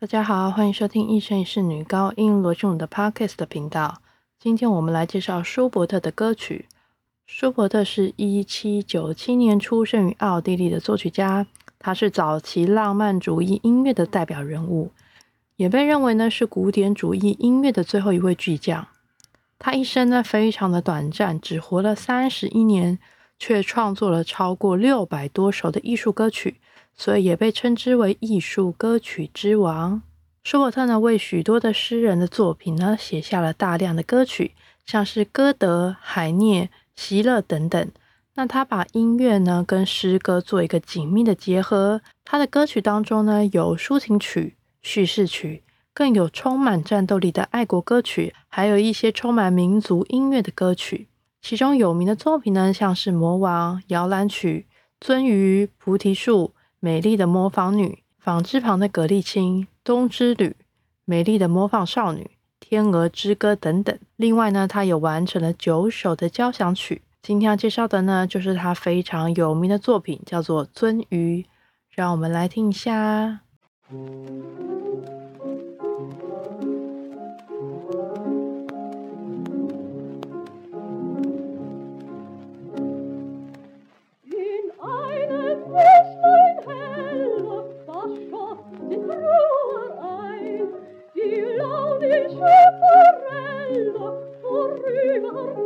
大家好，欢迎收听一生一世女高音罗俊武的 Podcast 的频道。今天我们来介绍舒伯特的歌曲。舒伯特是一七九七年出生于奥地利的作曲家，他是早期浪漫主义音乐的代表人物，也被认为呢是古典主义音乐的最后一位巨匠。他一生呢非常的短暂，只活了三十一年，却创作了超过六百多首的艺术歌曲。所以也被称之为艺术歌曲之王。舒伯特呢，为许多的诗人的作品呢，写下了大量的歌曲，像是歌德、海涅、席勒等等。那他把音乐呢，跟诗歌做一个紧密的结合。他的歌曲当中呢，有抒情曲、叙事曲，更有充满战斗力的爱国歌曲，还有一些充满民族音乐的歌曲。其中有名的作品呢，像是《魔王》、《摇篮曲》、《鳟鱼》、《菩提树》。美丽的模仿女，纺织旁的葛丽青，冬之旅，美丽的模仿少女，天鹅之歌等等。另外呢，他也完成了九首的交响曲。今天要介绍的呢，就是他非常有名的作品，叫做《鳟鱼》。让我们来听一下。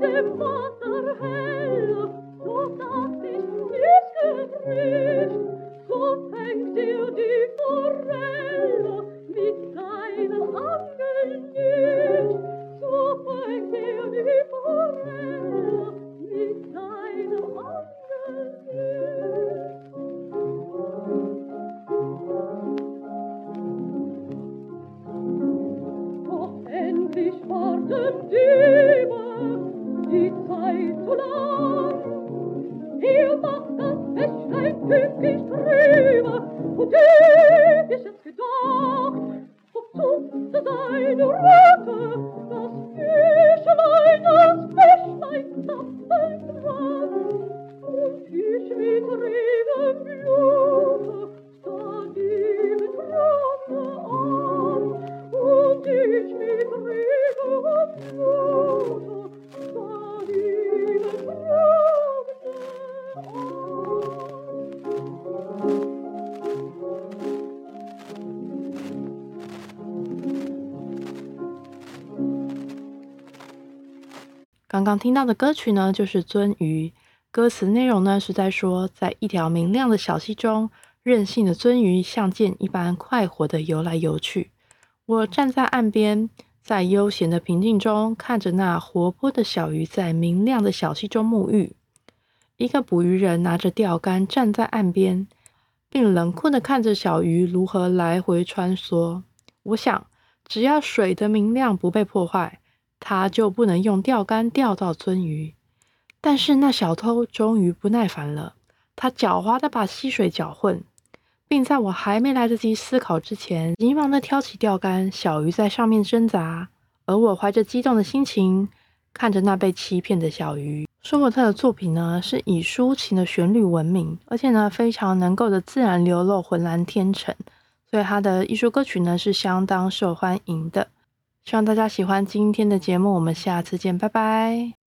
de moi Europa 刚刚听到的歌曲呢，就是《鳟鱼》。歌词内容呢，是在说，在一条明亮的小溪中，任性的鳟鱼像箭一般快活的游来游去。我站在岸边，在悠闲的平静中，看着那活泼的小鱼在明亮的小溪中沐浴。一个捕鱼人拿着钓竿站在岸边，并冷酷的看着小鱼如何来回穿梭。我想，只要水的明亮不被破坏。他就不能用钓竿钓到鳟鱼，但是那小偷终于不耐烦了。他狡猾的把溪水搅混，并在我还没来得及思考之前，急忙的挑起钓竿。小鱼在上面挣扎，而我怀着激动的心情看着那被欺骗的小鱼。舒伯特的作品呢，是以抒情的旋律闻名，而且呢，非常能够的自然流露浑然天成，所以他的艺术歌曲呢，是相当受欢迎的。希望大家喜欢今天的节目，我们下次见，拜拜。